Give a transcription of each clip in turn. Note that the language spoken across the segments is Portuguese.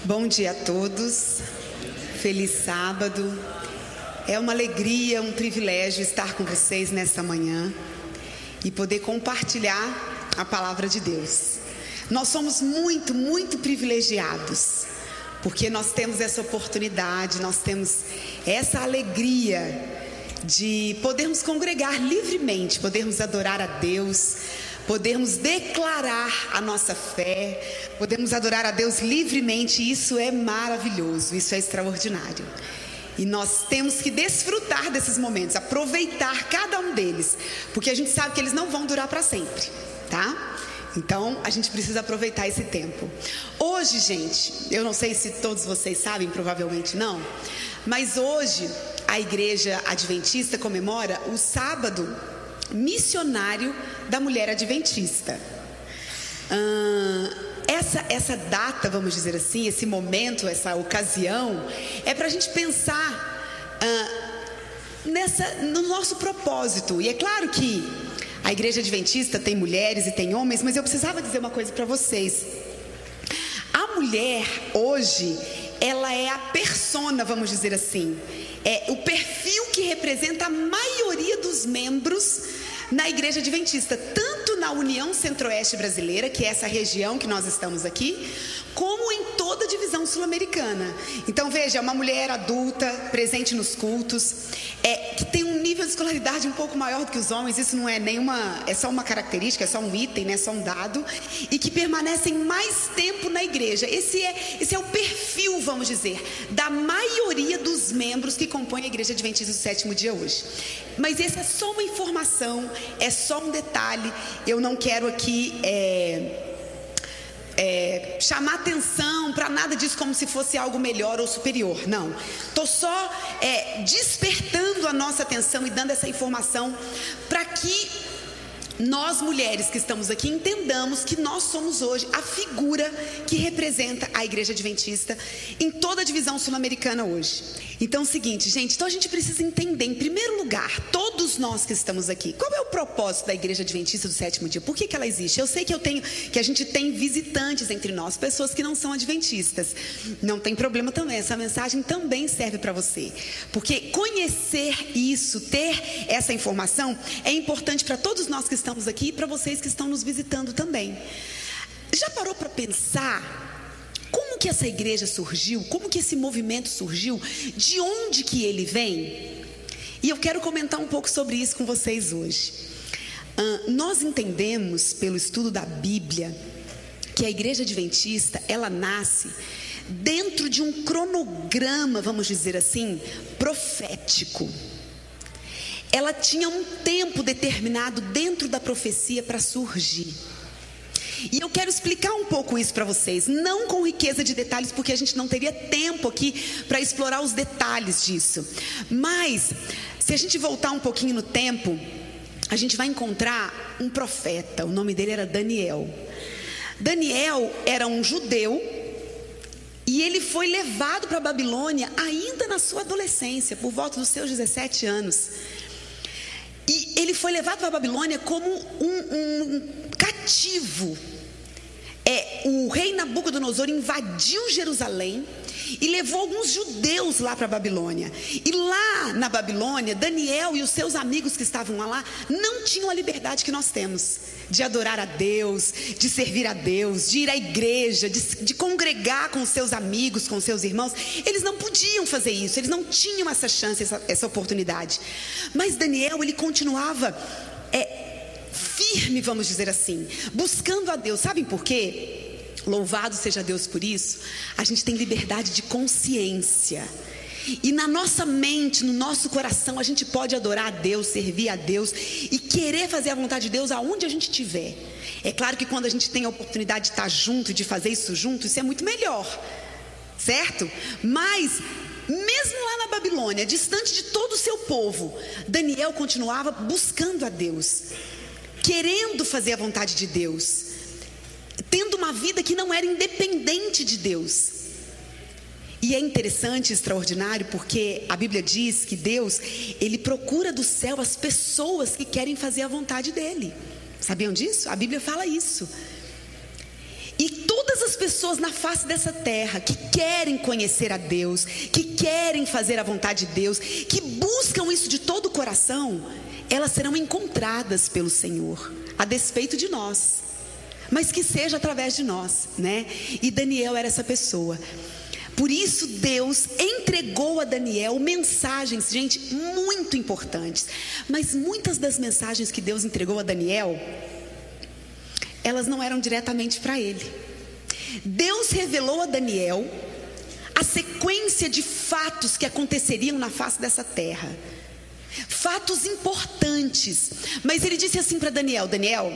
Bom dia a todos. Feliz sábado. É uma alegria, um privilégio estar com vocês nesta manhã e poder compartilhar a palavra de Deus. Nós somos muito, muito privilegiados, porque nós temos essa oportunidade, nós temos essa alegria de podermos congregar livremente, podermos adorar a Deus, podermos declarar a nossa fé, podemos adorar a Deus livremente, isso é maravilhoso, isso é extraordinário. E nós temos que desfrutar desses momentos, aproveitar cada um deles, porque a gente sabe que eles não vão durar para sempre, tá? Então, a gente precisa aproveitar esse tempo. Hoje, gente, eu não sei se todos vocês sabem, provavelmente não, mas hoje a igreja adventista comemora o sábado missionário da mulher adventista. essa, essa data, vamos dizer assim, esse momento, essa ocasião, é para a gente pensar nessa, no nosso propósito. E é claro que a igreja adventista tem mulheres e tem homens, mas eu precisava dizer uma coisa para vocês. A mulher hoje, ela é a persona, vamos dizer assim, é o perfil que representa a maioria dos membros na igreja adventista, tanto na União Centro-Oeste Brasileira, que é essa região que nós estamos aqui, como em sul-americana. Então veja, uma mulher adulta, presente nos cultos, é, que tem um nível de escolaridade um pouco maior do que os homens, isso não é nenhuma, é só uma característica, é só um item, né, é só um dado, e que permanecem mais tempo na igreja. Esse é, esse é o perfil, vamos dizer, da maioria dos membros que compõem a igreja adventista do sétimo dia hoje. Mas essa é só uma informação, é só um detalhe. Eu não quero aqui é, é, chamar atenção para nada disso como se fosse algo melhor ou superior. Não. Estou só é, despertando a nossa atenção e dando essa informação para que nós mulheres que estamos aqui entendamos que nós somos hoje a figura que representa a igreja adventista em toda a divisão sul-americana hoje. Então é o seguinte, gente, então a gente precisa entender, em primeiro lugar, todos nós que estamos aqui, qual é o propósito da igreja adventista do sétimo dia? Por que, que ela existe? Eu sei que eu tenho, que a gente tem visitantes entre nós, pessoas que não são adventistas. Não tem problema também, essa mensagem também serve para você. Porque conhecer isso, ter essa informação, é importante para todos nós que estamos aqui e para vocês que estão nos visitando também. Já parou para pensar que essa igreja surgiu? Como que esse movimento surgiu? De onde que ele vem? E eu quero comentar um pouco sobre isso com vocês hoje. Uh, nós entendemos pelo estudo da Bíblia que a igreja adventista ela nasce dentro de um cronograma, vamos dizer assim, profético. Ela tinha um tempo determinado dentro da profecia para surgir. E eu quero explicar um pouco isso para vocês, não com riqueza de detalhes, porque a gente não teria tempo aqui para explorar os detalhes disso. Mas, se a gente voltar um pouquinho no tempo, a gente vai encontrar um profeta, o nome dele era Daniel. Daniel era um judeu e ele foi levado para a Babilônia ainda na sua adolescência, por volta dos seus 17 anos. E ele foi levado para a Babilônia como um, um cativo é, o rei Nabucodonosor invadiu Jerusalém e levou alguns judeus lá para a Babilônia. E lá na Babilônia, Daniel e os seus amigos que estavam lá não tinham a liberdade que nós temos de adorar a Deus, de servir a Deus, de ir à igreja, de, de congregar com seus amigos, com seus irmãos. Eles não podiam fazer isso, eles não tinham essa chance, essa, essa oportunidade. Mas Daniel, ele continuava. É, firme, vamos dizer assim, buscando a Deus. Sabem por quê? Louvado seja Deus por isso. A gente tem liberdade de consciência. E na nossa mente, no nosso coração, a gente pode adorar a Deus, servir a Deus e querer fazer a vontade de Deus aonde a gente estiver. É claro que quando a gente tem a oportunidade de estar junto, de fazer isso junto, isso é muito melhor, certo? Mas, mesmo lá na Babilônia, distante de todo o seu povo, Daniel continuava buscando a Deus querendo fazer a vontade de Deus, tendo uma vida que não era independente de Deus. E é interessante, extraordinário, porque a Bíblia diz que Deus, ele procura do céu as pessoas que querem fazer a vontade dele. Sabiam disso? A Bíblia fala isso. E todas as pessoas na face dessa terra que querem conhecer a Deus, que querem fazer a vontade de Deus, que buscam isso de todo o coração, elas serão encontradas pelo Senhor, a despeito de nós. Mas que seja através de nós, né? E Daniel era essa pessoa. Por isso Deus entregou a Daniel mensagens, gente, muito importantes. Mas muitas das mensagens que Deus entregou a Daniel, elas não eram diretamente para ele. Deus revelou a Daniel a sequência de fatos que aconteceriam na face dessa terra. Fatos importantes. Mas ele disse assim para Daniel: Daniel,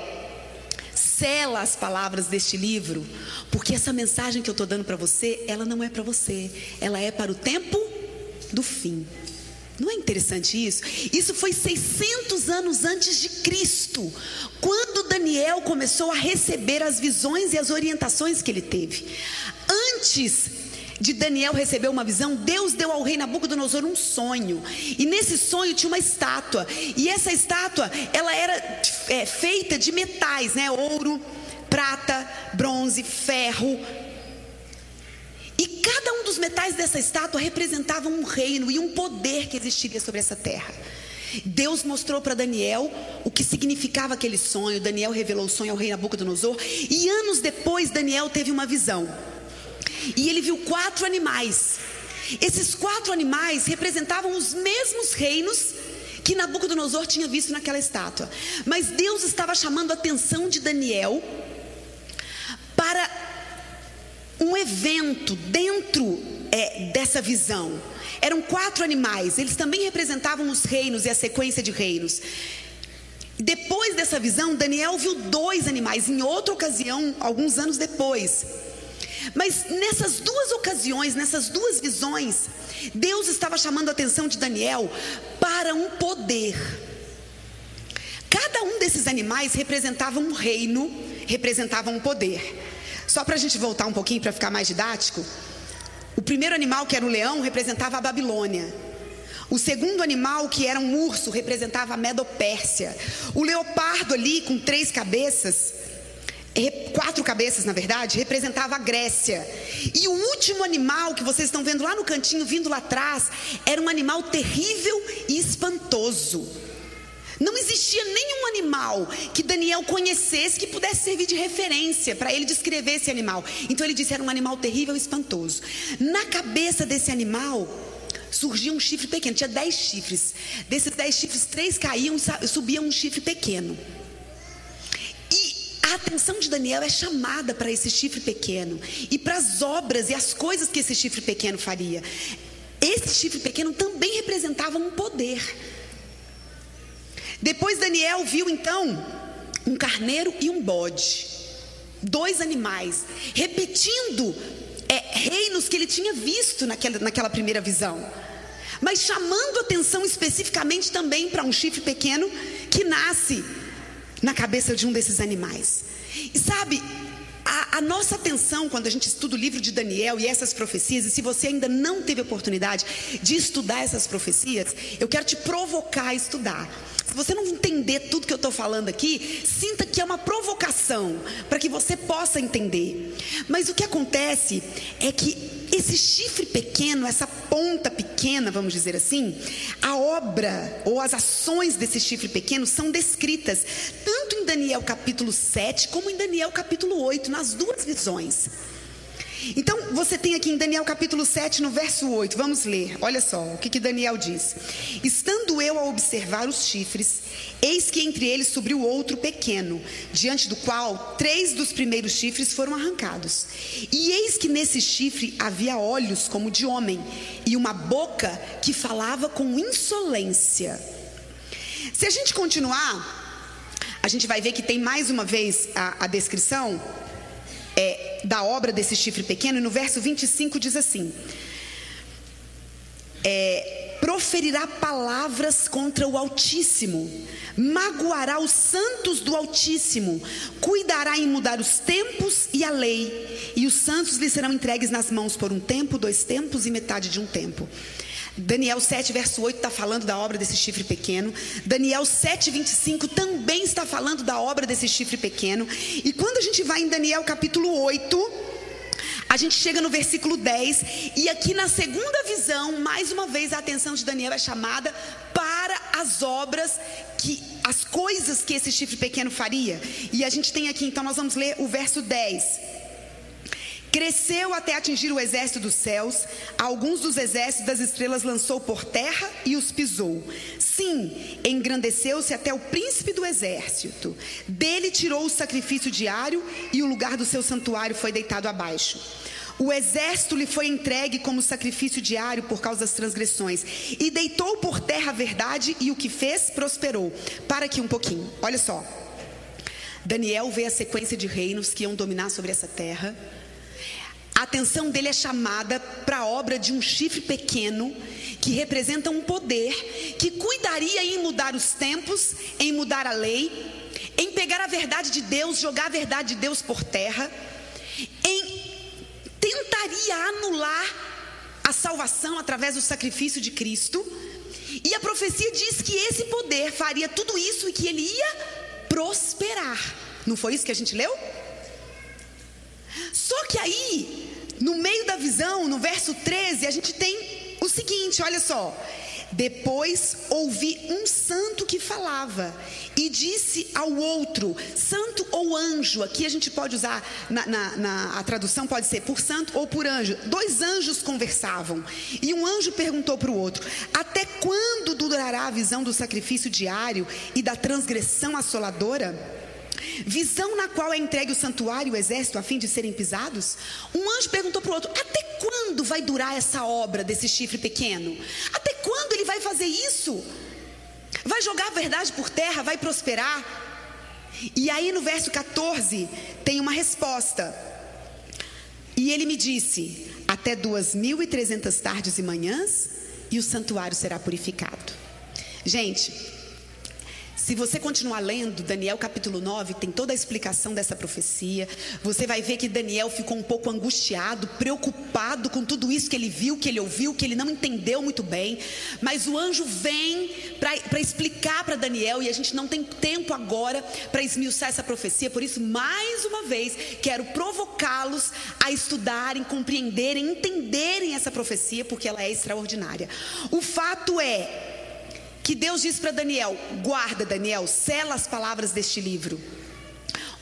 sela as palavras deste livro, porque essa mensagem que eu estou dando para você, ela não é para você, ela é para o tempo do fim. Não é interessante isso? Isso foi 600 anos antes de Cristo, quando Daniel começou a receber as visões e as orientações que ele teve. Antes de Daniel receber uma visão, Deus deu ao rei Nabucodonosor um sonho. E nesse sonho tinha uma estátua. E essa estátua, ela era é, feita de metais, né? Ouro, prata, bronze, ferro. E cada um dos metais dessa estátua representava um reino e um poder que existiria sobre essa terra. Deus mostrou para Daniel o que significava aquele sonho. Daniel revelou o sonho ao rei Nabucodonosor. E anos depois, Daniel teve uma visão. E ele viu quatro animais. Esses quatro animais representavam os mesmos reinos que Nabucodonosor tinha visto naquela estátua. Mas Deus estava chamando a atenção de Daniel para um evento dentro é, dessa visão. Eram quatro animais, eles também representavam os reinos e a sequência de reinos. Depois dessa visão, Daniel viu dois animais em outra ocasião, alguns anos depois. Mas nessas duas ocasiões, nessas duas visões, Deus estava chamando a atenção de Daniel para um poder. Cada um desses animais representava um reino, representava um poder. Só para a gente voltar um pouquinho para ficar mais didático, o primeiro animal, que era o leão, representava a Babilônia. O segundo animal, que era um urso, representava a Medopérsia. O leopardo ali, com três cabeças, quatro cabeças, na verdade, representava a Grécia. E o último animal que vocês estão vendo lá no cantinho, vindo lá atrás, era um animal terrível e espantoso. Não existia nenhum animal que Daniel conhecesse que pudesse servir de referência para ele descrever esse animal. Então ele disse: era um animal terrível e espantoso. Na cabeça desse animal surgia um chifre pequeno, tinha dez chifres. Desses dez chifres, três caíam e subia um chifre pequeno. A atenção de Daniel é chamada para esse chifre pequeno e para as obras e as coisas que esse chifre pequeno faria. Esse chifre pequeno também representava um poder. Depois Daniel viu então um carneiro e um bode, dois animais, repetindo é, reinos que ele tinha visto naquela, naquela primeira visão, mas chamando atenção especificamente também para um chifre pequeno que nasce na cabeça de um desses animais. E sabe, a, a, nossa atenção quando a gente estuda o livro de Daniel e essas profecias, e se você ainda não teve oportunidade de estudar essas profecias, eu quero te provocar a estudar. Se você não entender tudo que eu estou falando aqui, sinta que é uma provocação para que você possa entender. Mas o que acontece é que esse chifre pequeno, essa ponta pequena, vamos dizer assim, a obra ou as ações desse chifre pequeno são descritas tanto em Daniel capítulo 7 como em Daniel capítulo 8, nas duas visões. Então, você tem aqui em Daniel capítulo 7, no verso 8, vamos ler, olha só o que, que Daniel diz: Estando eu a observar os chifres, eis que entre eles subiu outro pequeno, diante do qual três dos primeiros chifres foram arrancados. E eis que nesse chifre havia olhos como de homem, e uma boca que falava com insolência. Se a gente continuar, a gente vai ver que tem mais uma vez a, a descrição é, da obra desse chifre pequeno, e no verso 25 diz assim: é, proferirá palavras contra o Altíssimo, magoará os santos do Altíssimo, cuidará em mudar os tempos e a lei, e os santos lhe serão entregues nas mãos por um tempo, dois tempos e metade de um tempo. Daniel 7, verso 8 está falando da obra desse chifre pequeno. Daniel 7, 25 também está falando da obra desse chifre pequeno. E quando a gente vai em Daniel capítulo 8, A gente chega no versículo 10, e aqui na segunda visão, mais uma vez a atenção de Daniel é chamada para as obras que as coisas que esse chifre pequeno faria. E a gente tem aqui, então nós vamos ler o verso 10. Cresceu até atingir o exército dos céus, alguns dos exércitos das estrelas lançou por terra e os pisou. Sim, engrandeceu-se até o príncipe do exército. Dele tirou o sacrifício diário e o lugar do seu santuário foi deitado abaixo. O exército lhe foi entregue como sacrifício diário por causa das transgressões, e deitou por terra a verdade, e o que fez prosperou. Para aqui um pouquinho, olha só. Daniel vê a sequência de reinos que iam dominar sobre essa terra. A atenção dele é chamada para a obra de um chifre pequeno que representa um poder que cuidaria em mudar os tempos, em mudar a lei, em pegar a verdade de Deus, jogar a verdade de Deus por terra, em tentaria anular a salvação através do sacrifício de Cristo. E a profecia diz que esse poder faria tudo isso e que ele ia prosperar. Não foi isso que a gente leu? Só que aí, no meio da visão, no verso 13, a gente tem o seguinte: olha só. Depois ouvi um santo que falava e disse ao outro, santo ou anjo, aqui a gente pode usar, na, na, na, a tradução pode ser por santo ou por anjo. Dois anjos conversavam e um anjo perguntou para o outro: Até quando durará a visão do sacrifício diário e da transgressão assoladora? Visão na qual é entregue o santuário e o exército a fim de serem pisados? Um anjo perguntou para o outro: Até quando vai durar essa obra desse chifre pequeno? Até quando ele vai fazer isso? Vai jogar a verdade por terra? Vai prosperar? E aí no verso 14 tem uma resposta. E ele me disse: Até duas mil e trezentas tardes e manhãs, e o santuário será purificado. Gente, se você continuar lendo Daniel capítulo 9, tem toda a explicação dessa profecia. Você vai ver que Daniel ficou um pouco angustiado, preocupado com tudo isso que ele viu, que ele ouviu, que ele não entendeu muito bem. Mas o anjo vem para explicar para Daniel, e a gente não tem tempo agora para esmiuçar essa profecia. Por isso, mais uma vez, quero provocá-los a estudarem, compreenderem, entenderem essa profecia, porque ela é extraordinária. O fato é que Deus diz para Daniel: guarda, Daniel, sela as palavras deste livro.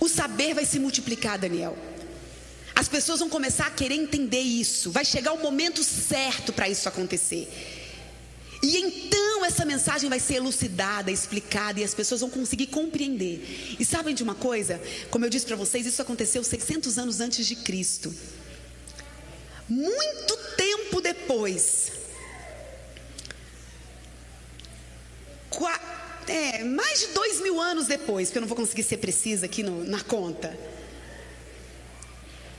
O saber vai se multiplicar, Daniel. As pessoas vão começar a querer entender isso. Vai chegar o momento certo para isso acontecer. E então essa mensagem vai ser elucidada, explicada e as pessoas vão conseguir compreender. E sabem de uma coisa? Como eu disse para vocês, isso aconteceu 600 anos antes de Cristo. Muito tempo depois, é, mais de dois mil anos depois, porque eu não vou conseguir ser precisa aqui no, na conta,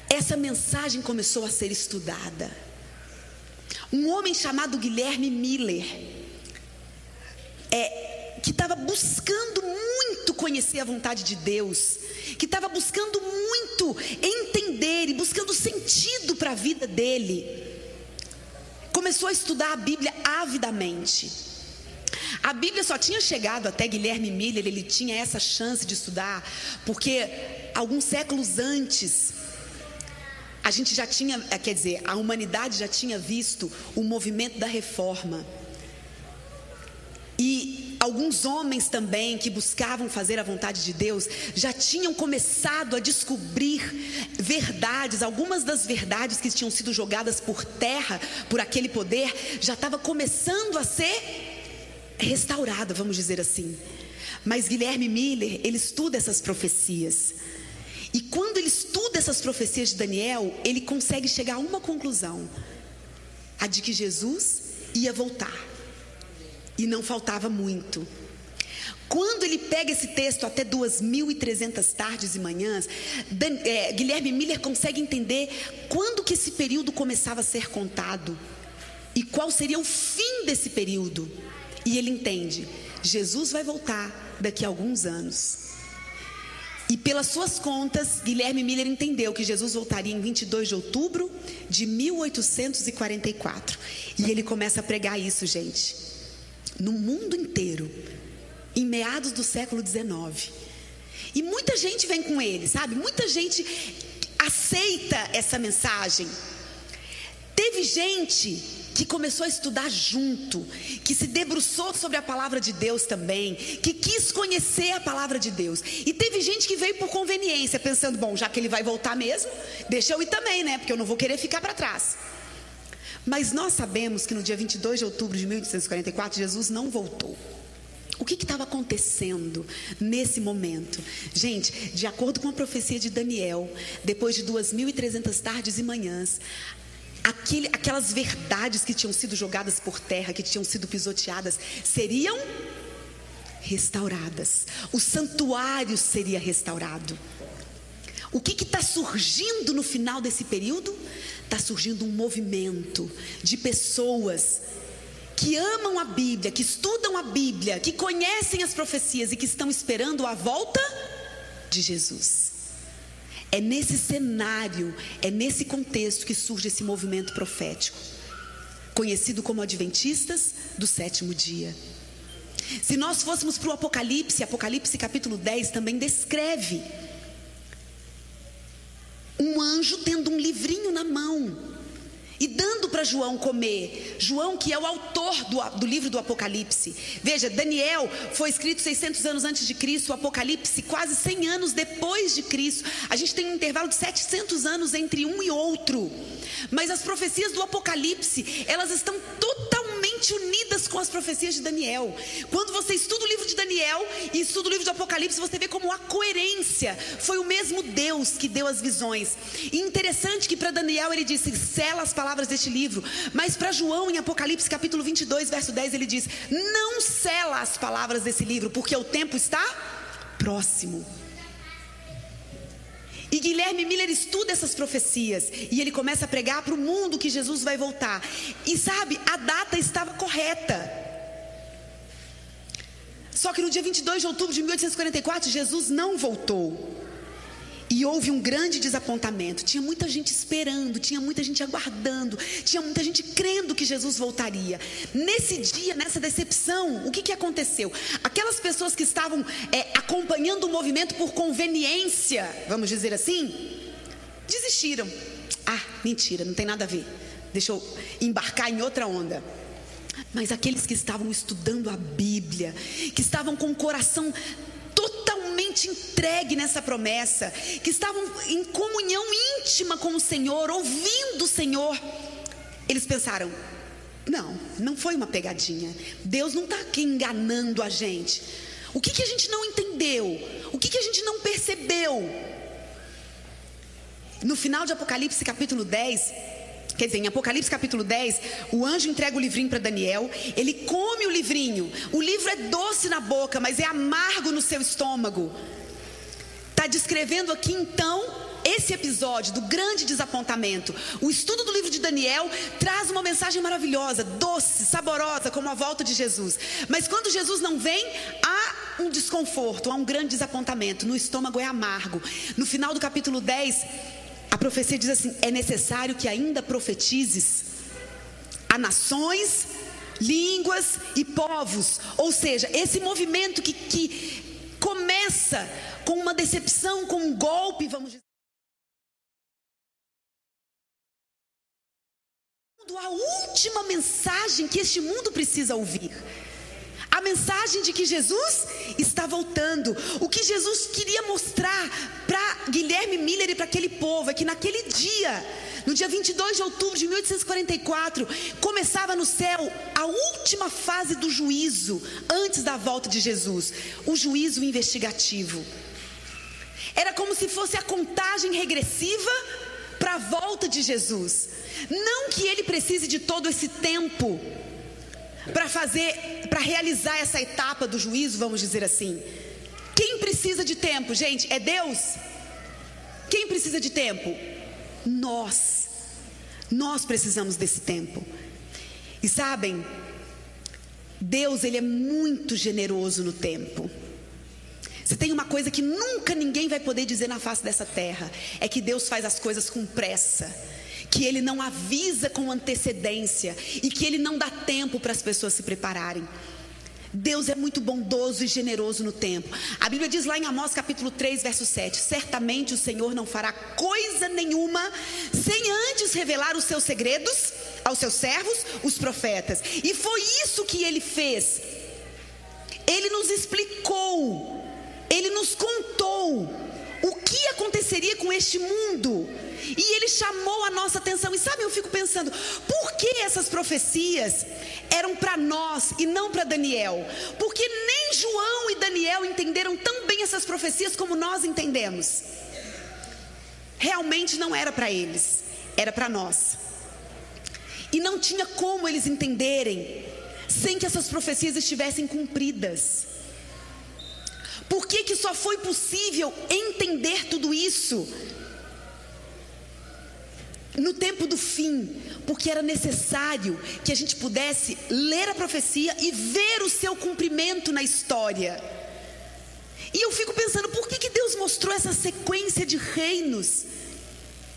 essa mensagem começou a ser estudada. Um homem chamado Guilherme Miller, é, que estava buscando muito conhecer a vontade de Deus, que estava buscando muito entender e buscando sentido para a vida dele, começou a estudar a Bíblia avidamente. A Bíblia só tinha chegado até Guilherme Miller, ele tinha essa chance de estudar, porque alguns séculos antes, a gente já tinha, eh, quer dizer, a humanidade já tinha visto o movimento da reforma. E alguns homens também que buscavam fazer a vontade de Deus já tinham começado a descobrir verdades, algumas das verdades que tinham sido jogadas por terra por aquele poder já estava começando a ser restaurada, vamos dizer assim. Mas Guilherme Miller, ele estuda essas profecias. E quando ele estuda essas profecias de Daniel, ele consegue chegar a uma conclusão: a de que Jesus ia voltar. E não faltava muito. Quando ele pega esse texto até 2.300 tardes e manhãs, Dan, é, Guilherme Miller consegue entender quando que esse período começava a ser contado e qual seria o fim desse período. E ele entende: Jesus vai voltar daqui a alguns anos. E pelas suas contas, Guilherme Miller entendeu que Jesus voltaria em 22 de outubro de 1844. E ele começa a pregar isso, gente, no mundo inteiro, em meados do século 19. E muita gente vem com ele, sabe? Muita gente aceita essa mensagem. Teve gente que começou a estudar junto, que se debruçou sobre a palavra de Deus também, que quis conhecer a palavra de Deus. E teve gente que veio por conveniência, pensando: bom, já que ele vai voltar mesmo, deixa eu ir também, né? Porque eu não vou querer ficar para trás. Mas nós sabemos que no dia 22 de outubro de 1844, Jesus não voltou. O que estava acontecendo nesse momento? Gente, de acordo com a profecia de Daniel, depois de 2.300 tardes e manhãs, aquele, aquelas verdades que tinham sido jogadas por terra, que tinham sido pisoteadas, seriam restauradas. O santuário seria restaurado. O que está surgindo no final desse período? Está surgindo um movimento de pessoas que amam a Bíblia, que estudam a Bíblia, que conhecem as profecias e que estão esperando a volta de Jesus. É nesse cenário, é nesse contexto que surge esse movimento profético, conhecido como Adventistas do sétimo dia. Se nós fôssemos para o Apocalipse, Apocalipse capítulo 10 também descreve um anjo tendo um livrinho na mão e dando para João comer. João, que é o autor do, do, livro do Apocalipse. Veja, Daniel foi escrito 600 anos antes de Cristo, o Apocalipse quase 100 anos depois de Cristo. A gente tem um intervalo de 700 anos entre um e outro. Mas as profecias do Apocalipse, elas estão totalmente unidas com as profecias de Daniel. Quando você estuda o livro de Daniel e estuda o livro do Apocalipse, você vê como a coerência foi o mesmo Deus que deu as visões. E interessante que para Daniel ele disse: sela as palavras deste livro. Mas para João, em Apocalipse capítulo 22, verso 10, ele diz: não sela as palavras desse livro, porque o tempo está próximo. E Guilherme Miller estuda essas profecias e ele começa a pregar para o mundo que Jesus vai voltar. E sabe, a data estava correta. Só que no dia 22 de outubro de 1844, Jesus não voltou. E houve um grande desapontamento. Tinha muita gente esperando, tinha muita gente aguardando, tinha muita gente crendo que Jesus voltaria. Nesse dia, nessa decepção, o que, que aconteceu? Aquelas pessoas que estavam é, acompanhando o movimento por conveniência, vamos dizer assim, desistiram. Ah, mentira, não tem nada a ver. Deixa eu embarcar em outra onda. Mas aqueles que estavam estudando a Bíblia, que estavam com o coração totalmente entregue nessa promessa, que estavam em comunhão íntima com o Senhor, ouvindo o Senhor, eles pensaram: não, não foi uma pegadinha. Deus não está aqui enganando a gente. O que, que a gente não entendeu? O que, que a gente não percebeu? No final de Apocalipse capítulo 10, Quer dizer, em Apocalipse capítulo 10, o anjo entrega o livrinho para Daniel, ele come o livrinho. O livro é doce na boca, mas é amargo no seu estômago. Está descrevendo aqui então esse episódio do grande desapontamento. O estudo do livro de Daniel traz uma mensagem maravilhosa, doce, saborosa, como a volta de Jesus. Mas quando Jesus não vem, há um desconforto, há um grande desapontamento. No estômago é amargo. No final do capítulo 10, a profecia diz assim: é necessário que ainda profetizes a nações, línguas e povos. Ou seja, esse movimento que, que começa com uma decepção, com um golpe, vamos dizer. A última mensagem que este mundo precisa ouvir mensagem de que Jesus está voltando. O que Jesus queria mostrar para Guilherme Miller e para aquele povo é que naquele dia, no dia 22 de outubro de 1844, começava no céu a última fase do juízo antes da volta de Jesus o juízo investigativo. Era como se fosse a contagem regressiva para a volta de Jesus. Não que ele precise de todo esse tempo para fazer, para realizar essa etapa do juízo, vamos dizer assim. Quem precisa de tempo, gente? É Deus? Quem precisa de tempo? Nós. Nós precisamos desse tempo. E sabem, Deus, ele é muito generoso no tempo. Se tem uma coisa que nunca ninguém vai poder dizer na face dessa terra, é que Deus faz as coisas com pressa que ele não avisa com antecedência e que ele não dá tempo para as pessoas se prepararem. Deus é muito bondoso e generoso no tempo. A Bíblia diz lá em Amós capítulo 3, verso 7: Certamente o Senhor não fará coisa nenhuma sem antes revelar os seus segredos aos seus servos, os profetas. E foi isso que ele fez. Ele nos explicou, ele nos contou que aconteceria com este mundo. E ele chamou a nossa atenção. E sabe, eu fico pensando, por que essas profecias eram para nós e não para Daniel? Porque nem João e Daniel entenderam tão bem essas profecias como nós entendemos. Realmente não era para eles, era para nós. E não tinha como eles entenderem sem que essas profecias estivessem cumpridas. Por que, que só foi possível entender tudo isso no tempo do fim? Porque era necessário que a gente pudesse ler a profecia e ver o seu cumprimento na história. E eu fico pensando, por que, que Deus mostrou essa sequência de reinos?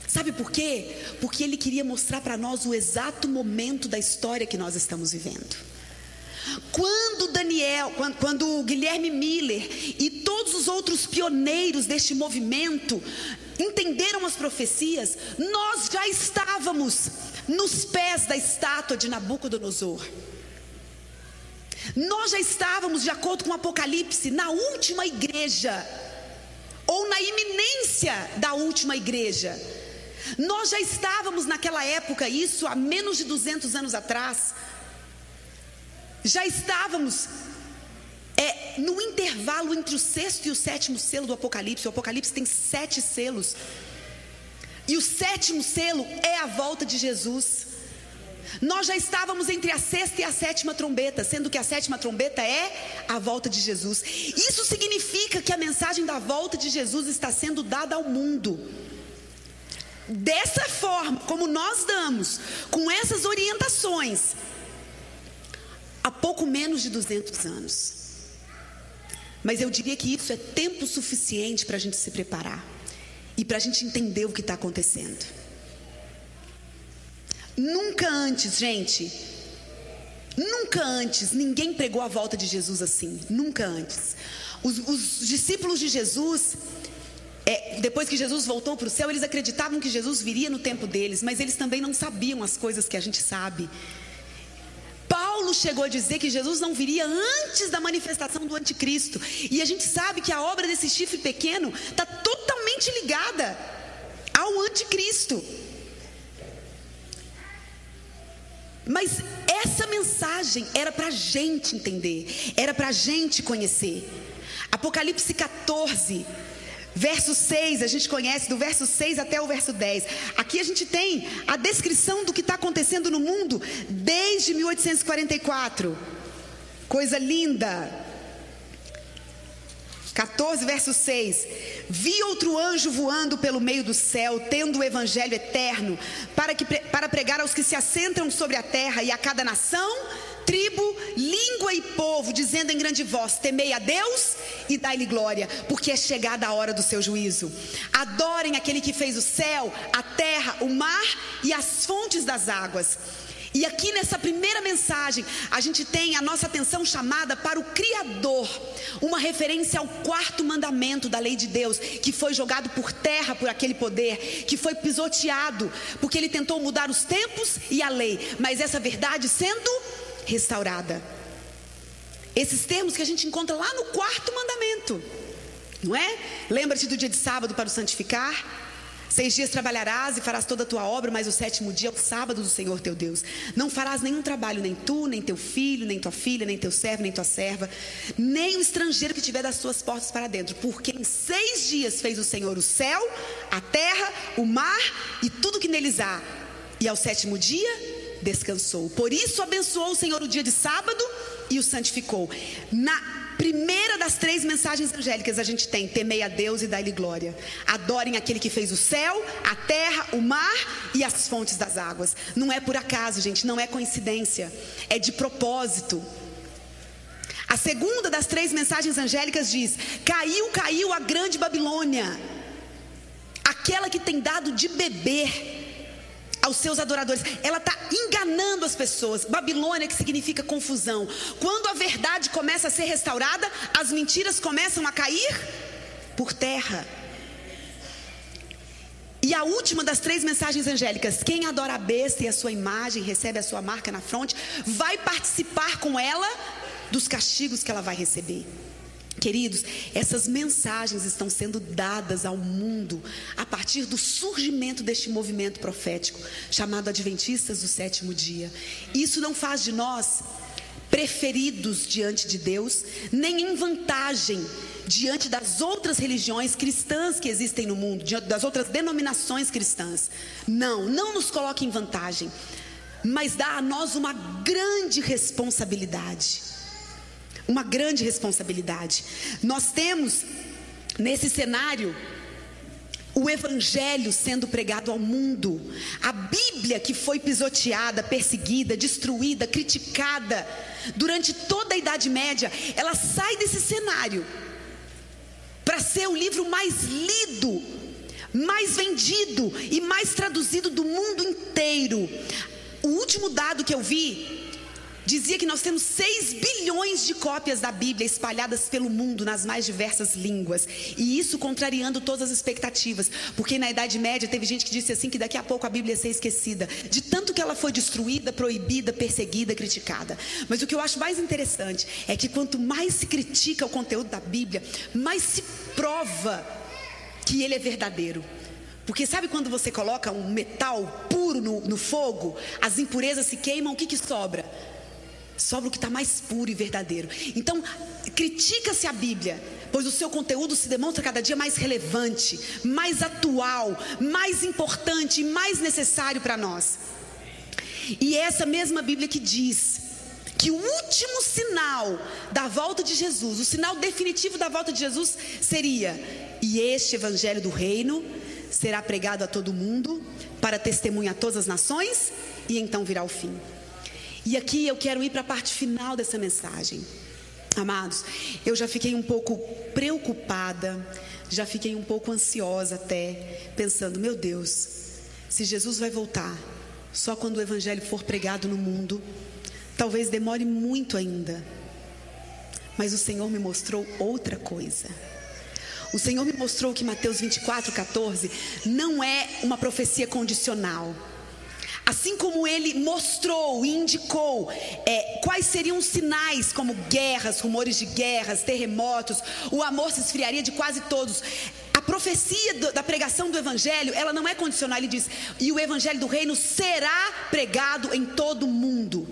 Sabe por quê? Porque Ele queria mostrar para nós o exato momento da história que nós estamos vivendo. Quando Daniel, quando, quando Guilherme Miller e todos os outros pioneiros deste movimento entenderam as profecias, nós já estávamos nos pés da estátua de Nabucodonosor. Nós já estávamos, de acordo com o Apocalipse, na última igreja, ou na iminência da última igreja. Nós já estávamos naquela época, isso há menos de 200 anos atrás, já estávamos é, no intervalo entre o sexto e o sétimo selo do Apocalipse. O Apocalipse tem sete selos. E o sétimo selo é a volta de Jesus. Nós já estávamos entre a sexta e a sétima trombeta, sendo que a sétima trombeta é a volta de Jesus. Isso significa que a mensagem da volta de Jesus está sendo dada ao mundo. Dessa forma, como nós damos, com essas orientações, há pouco menos de 200 anos. Mas eu diria que isso é tempo suficiente para a gente se preparar e para a gente entender o que está acontecendo. Nunca antes, gente, nunca antes ninguém pregou a volta de Jesus assim. Nunca antes. Os, os discípulos de Jesus, é, depois que Jesus voltou para o céu, eles acreditavam que Jesus viria no tempo deles, mas eles também não sabiam as coisas que a gente sabe. Paulo chegou a dizer que Jesus não viria antes da manifestação do anticristo. E a gente sabe que a obra desse chifre pequeno está totalmente ligada ao anticristo. Mas essa mensagem era para a gente entender, era para a gente conhecer. Apocalipse 14, Verso 6, a gente conhece do verso 6 até o verso 10. Aqui a gente tem a descrição do que está acontecendo no mundo desde 1844. Coisa linda. 14, verso 6. Vi outro anjo voando pelo meio do céu, tendo o evangelho eterno, para, que, para pregar aos que se assentam sobre a terra e a cada nação tribo, língua e povo, dizendo em grande voz: Temei a Deus e dai-lhe glória, porque é chegada a hora do seu juízo. Adorem aquele que fez o céu, a terra, o mar e as fontes das águas. E aqui nessa primeira mensagem, a gente tem a nossa atenção chamada para o Criador, uma referência ao quarto mandamento da lei de Deus, que foi jogado por terra por aquele poder, que foi pisoteado, porque ele tentou mudar os tempos e a lei, mas essa verdade sendo restaurada. Esses termos que a gente encontra lá no quarto mandamento, não é? Lembra-te do dia de sábado para o santificar. Seis dias trabalharás e farás toda a tua obra, mas o sétimo dia é o sábado do Senhor teu Deus. Não farás nenhum trabalho, nem tu, nem teu filho, nem tua filha, nem teu servo, nem tua serva, nem o estrangeiro que tiver das tuas portas para dentro. Porque em seis dias fez o Senhor o céu, a terra, o mar e tudo que neles há. E ao sétimo dia descansou. Por isso abençoou o Senhor o dia de sábado e o santificou. Na primeira das três mensagens angélicas a gente tem: temei a Deus e dai-lhe glória. Adorem aquele que fez o céu, a terra, o mar e as fontes das águas. Não é por acaso, gente, não é coincidência, é de propósito. A segunda das três mensagens angélicas diz: Caiu, caiu a grande Babilônia, aquela que tem dado de beber aos seus adoradores. Ela está enganando as pessoas. Babilônia, que significa confusão. Quando a verdade começa a ser restaurada, as mentiras começam a cair por terra. E a última das três mensagens angélicas: quem adora a besta e a sua imagem, recebe a sua marca na fronte, vai participar com ela dos castigos que ela vai receber. Queridos, essas mensagens estão sendo dadas ao mundo a partir do surgimento deste movimento profético, chamado Adventistas do Sétimo Dia. Isso não faz de nós preferidos diante de Deus, nem em vantagem diante das outras religiões cristãs que existem no mundo, das outras denominações cristãs. Não, não nos coloque em vantagem, mas dá a nós uma grande responsabilidade. Uma grande responsabilidade. Nós temos nesse cenário o evangelho sendo pregado ao mundo, a Bíblia que foi pisoteada, perseguida, destruída, criticada durante toda a Idade Média, ela sai desse cenário para ser o livro mais lido, mais vendido e mais traduzido do mundo inteiro. O último dado que eu vi dizia que nós temos 6 bilhões de cópias da Bíblia espalhadas pelo mundo nas mais diversas línguas. E isso contrariando todas as expectativas, porque na Idade Média teve gente que disse assim que daqui a pouco a Bíblia ia ser esquecida, de tanto que ela foi destruída, proibida, perseguida, criticada. Mas o que eu acho mais interessante é que quanto mais se critica o conteúdo da Bíblia, mais se prova que ele é verdadeiro. Porque sabe quando você coloca um metal puro no, no fogo, as impurezas se queimam, o que, que sobra? Sobra o que está mais puro e verdadeiro. Então, critica-se a Bíblia, pois o seu conteúdo se demonstra cada dia mais relevante, mais atual, mais importante e mais necessário para nós. E é essa mesma Bíblia que diz que o último sinal da volta de Jesus, o sinal definitivo da volta de Jesus seria: e este evangelho do reino será pregado a todo mundo para testemunhar a todas as nações e então virá o fim. E aqui eu quero ir para a parte final dessa mensagem. Amados, eu já fiquei um pouco preocupada, já fiquei um pouco ansiosa até, pensando, meu Deus, se Jesus vai voltar só quando o evangelho for pregado no mundo, Talvez demore muito ainda, mas o Senhor me mostrou outra coisa. O Senhor me mostrou que Mateus 24, 14 não é uma profecia condicional. Assim como ele mostrou e indicou é, quais seriam os sinais, como guerras, rumores de guerras, terremotos, o amor se esfriaria de quase todos. A profecia do, da pregação do Evangelho, ela não é condicional. Ele diz: e o Evangelho do Reino será pregado em todo o mundo.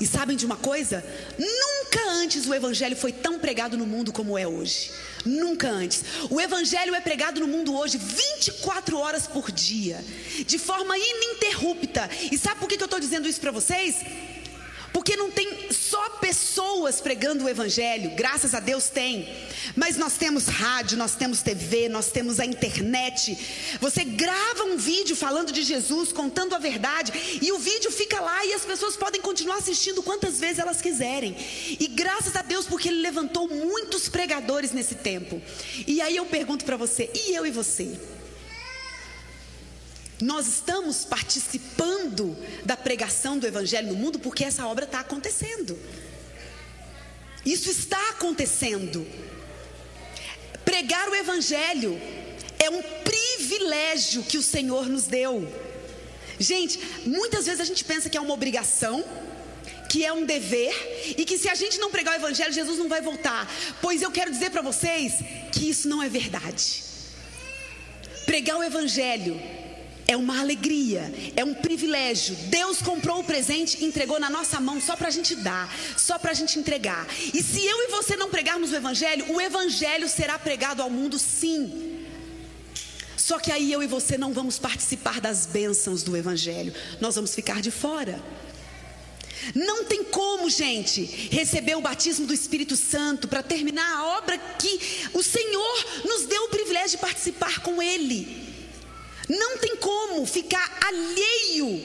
E sabem de uma coisa? Nunca antes o Evangelho foi tão pregado no mundo como é hoje. Nunca antes. O Evangelho é pregado no mundo hoje 24 horas por dia, de forma ininterrupta. E sabe por que eu estou dizendo isso para vocês? Porque não tem só pessoas pregando o Evangelho, graças a Deus tem. Mas nós temos rádio, nós temos TV, nós temos a internet. Você grava um vídeo falando de Jesus, contando a verdade, e o vídeo fica lá e as pessoas podem continuar assistindo quantas vezes elas quiserem. E graças a Deus, porque Ele levantou muitos pregadores nesse tempo. E aí eu pergunto para você, e eu e você? Nós estamos participando da pregação do Evangelho no mundo porque essa obra está acontecendo. Isso está acontecendo. Pregar o Evangelho é um privilégio que o Senhor nos deu. Gente, muitas vezes a gente pensa que é uma obrigação, que é um dever, e que se a gente não pregar o Evangelho, Jesus não vai voltar. Pois eu quero dizer para vocês que isso não é verdade. Pregar o Evangelho é uma alegria, é um privilégio. Deus comprou o presente e entregou na nossa mão só para a gente dar, só para a gente entregar. E se eu e você não pregarmos o Evangelho, o Evangelho será pregado ao mundo sim. Só que aí eu e você não vamos participar das bênçãos do Evangelho, nós vamos ficar de fora. Não tem como, gente, receber o batismo do Espírito Santo para terminar a obra que o Senhor nos deu o privilégio de participar com Ele. Não tem como ficar alheio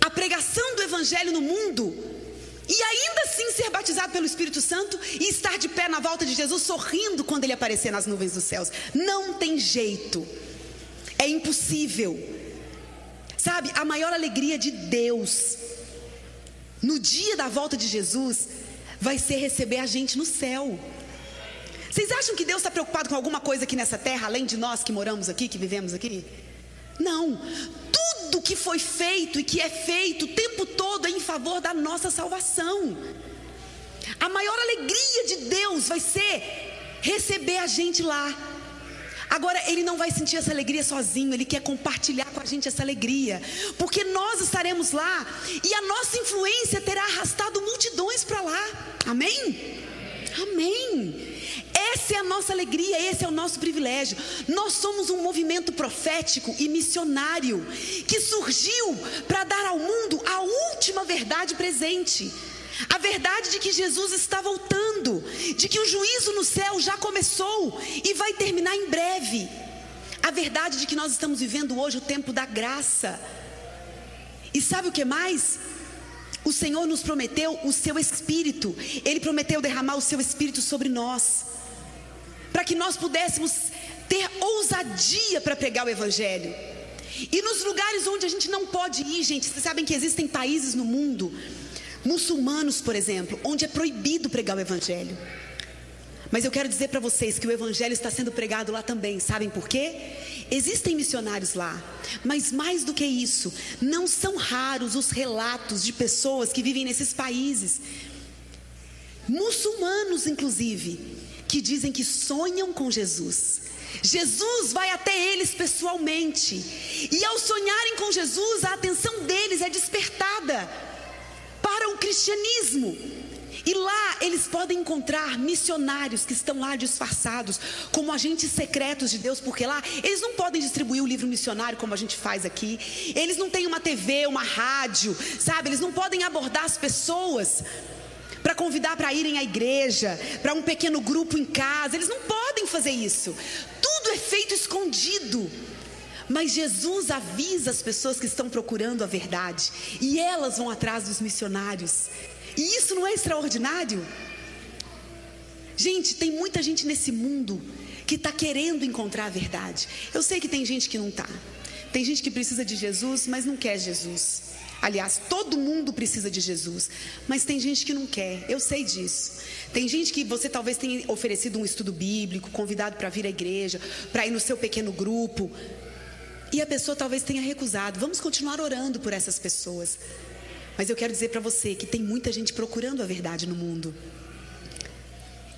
à pregação do Evangelho no mundo e ainda assim ser batizado pelo Espírito Santo e estar de pé na volta de Jesus sorrindo quando ele aparecer nas nuvens dos céus. Não tem jeito. É impossível. Sabe, a maior alegria de Deus no dia da volta de Jesus vai ser receber a gente no céu. Vocês acham que Deus está preocupado com alguma coisa aqui nessa terra, além de nós que moramos aqui, que vivemos aqui? Não. Tudo que foi feito e que é feito o tempo todo é em favor da nossa salvação. A maior alegria de Deus vai ser receber a gente lá. Agora, ele não vai sentir essa alegria sozinho, ele quer compartilhar com a gente essa alegria, porque nós estaremos lá e a nossa influência terá arrastado multidões para lá. Amém? Amém. Essa é a nossa alegria, esse é o nosso privilégio. Nós somos um movimento profético e missionário que surgiu para dar ao mundo a última verdade presente. A verdade de que Jesus está voltando, de que o juízo no céu já começou e vai terminar em breve. A verdade de que nós estamos vivendo hoje o tempo da graça. E sabe o que mais? O Senhor nos prometeu o seu espírito. Ele prometeu derramar o seu espírito sobre nós, para que nós pudéssemos ter ousadia para pregar o evangelho. E nos lugares onde a gente não pode ir, gente, vocês sabem que existem países no mundo muçulmanos, por exemplo, onde é proibido pregar o evangelho. Mas eu quero dizer para vocês que o evangelho está sendo pregado lá também, sabem por quê? Existem missionários lá, mas mais do que isso, não são raros os relatos de pessoas que vivem nesses países, muçulmanos inclusive, que dizem que sonham com Jesus. Jesus vai até eles pessoalmente, e ao sonharem com Jesus, a atenção deles é despertada para o cristianismo. E lá eles podem encontrar missionários que estão lá disfarçados como agentes secretos de Deus, porque lá eles não podem distribuir o livro missionário como a gente faz aqui. Eles não têm uma TV, uma rádio, sabe? Eles não podem abordar as pessoas para convidar para irem à igreja, para um pequeno grupo em casa. Eles não podem fazer isso. Tudo é feito escondido. Mas Jesus avisa as pessoas que estão procurando a verdade e elas vão atrás dos missionários. E isso não é extraordinário? Gente, tem muita gente nesse mundo que está querendo encontrar a verdade. Eu sei que tem gente que não está. Tem gente que precisa de Jesus, mas não quer Jesus. Aliás, todo mundo precisa de Jesus, mas tem gente que não quer. Eu sei disso. Tem gente que você talvez tenha oferecido um estudo bíblico, convidado para vir à igreja, para ir no seu pequeno grupo, e a pessoa talvez tenha recusado. Vamos continuar orando por essas pessoas. Mas eu quero dizer para você que tem muita gente procurando a verdade no mundo.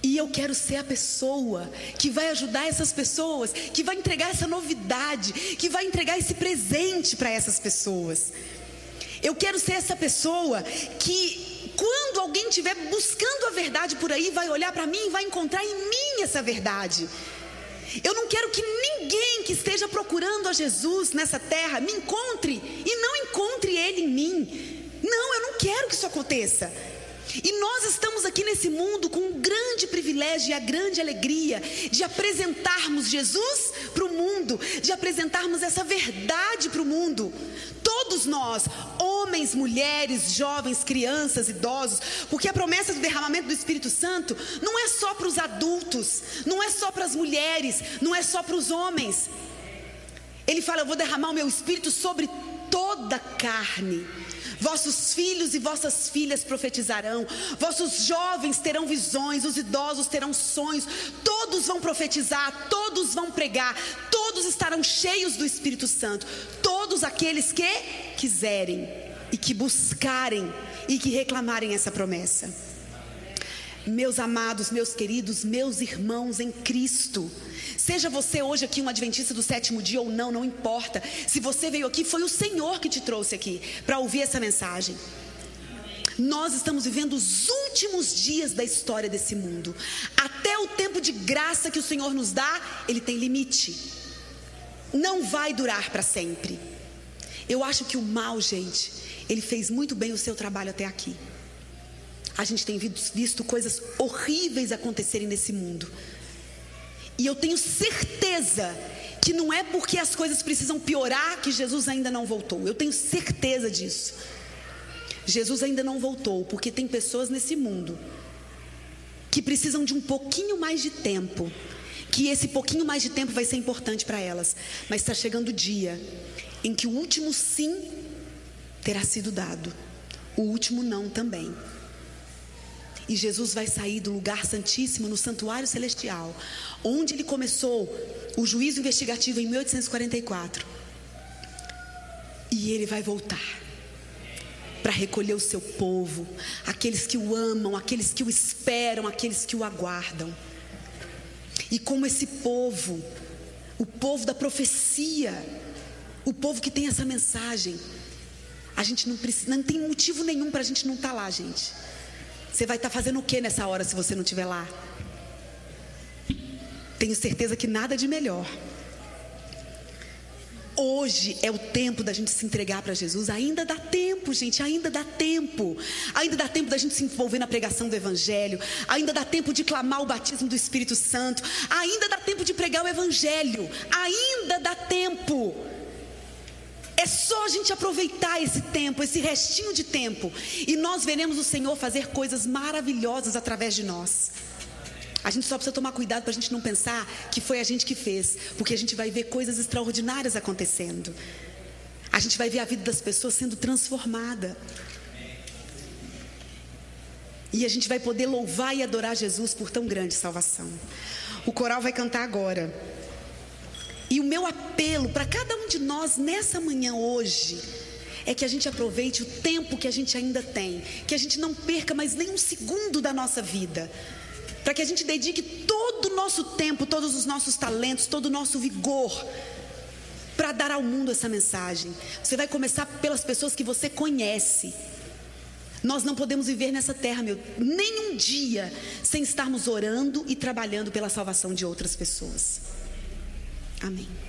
E eu quero ser a pessoa que vai ajudar essas pessoas, que vai entregar essa novidade, que vai entregar esse presente para essas pessoas. Eu quero ser essa pessoa que, quando alguém estiver buscando a verdade por aí, vai olhar para mim e vai encontrar em mim essa verdade. Eu não quero que ninguém que esteja procurando a Jesus nessa terra me encontre e não encontre Ele em mim. Não, eu não quero que isso aconteça. E nós estamos aqui nesse mundo com um grande privilégio e a grande alegria de apresentarmos Jesus para o mundo, de apresentarmos essa verdade para o mundo. Todos nós, homens, mulheres, jovens, crianças, idosos, porque a promessa do derramamento do Espírito Santo não é só para os adultos, não é só para as mulheres, não é só para os homens. Ele fala: Eu vou derramar o meu espírito sobre toda carne. Vossos filhos e vossas filhas profetizarão, vossos jovens terão visões, os idosos terão sonhos, todos vão profetizar, todos vão pregar, todos estarão cheios do Espírito Santo, todos aqueles que quiserem e que buscarem e que reclamarem essa promessa. Meus amados, meus queridos, meus irmãos em Cristo, Seja você hoje aqui um adventista do sétimo dia ou não, não importa. Se você veio aqui, foi o Senhor que te trouxe aqui para ouvir essa mensagem. Nós estamos vivendo os últimos dias da história desse mundo. Até o tempo de graça que o Senhor nos dá, ele tem limite. Não vai durar para sempre. Eu acho que o mal, gente, ele fez muito bem o seu trabalho até aqui. A gente tem visto coisas horríveis acontecerem nesse mundo. E eu tenho certeza que não é porque as coisas precisam piorar que Jesus ainda não voltou. Eu tenho certeza disso. Jesus ainda não voltou, porque tem pessoas nesse mundo que precisam de um pouquinho mais de tempo. Que esse pouquinho mais de tempo vai ser importante para elas. Mas está chegando o dia em que o último sim terá sido dado, o último não também. E Jesus vai sair do lugar santíssimo no santuário celestial, onde ele começou o juízo investigativo em 1844. E ele vai voltar para recolher o seu povo, aqueles que o amam, aqueles que o esperam, aqueles que o aguardam. E como esse povo, o povo da profecia, o povo que tem essa mensagem, a gente não, precisa, não tem motivo nenhum para a gente não estar tá lá, gente. Você vai estar tá fazendo o que nessa hora se você não estiver lá? Tenho certeza que nada de melhor. Hoje é o tempo da gente se entregar para Jesus. Ainda dá tempo, gente, ainda dá tempo. Ainda dá tempo da gente se envolver na pregação do Evangelho. Ainda dá tempo de clamar o batismo do Espírito Santo. Ainda dá tempo de pregar o Evangelho. Ainda dá tempo. É só a gente aproveitar esse tempo, esse restinho de tempo, e nós veremos o Senhor fazer coisas maravilhosas através de nós. A gente só precisa tomar cuidado para a gente não pensar que foi a gente que fez, porque a gente vai ver coisas extraordinárias acontecendo. A gente vai ver a vida das pessoas sendo transformada. E a gente vai poder louvar e adorar Jesus por tão grande salvação. O coral vai cantar agora. E o meu apelo para cada um de nós nessa manhã hoje é que a gente aproveite o tempo que a gente ainda tem, que a gente não perca mais nem um segundo da nossa vida, para que a gente dedique todo o nosso tempo, todos os nossos talentos, todo o nosso vigor para dar ao mundo essa mensagem. Você vai começar pelas pessoas que você conhece. Nós não podemos viver nessa terra, meu, nem um dia sem estarmos orando e trabalhando pela salvação de outras pessoas. Amém.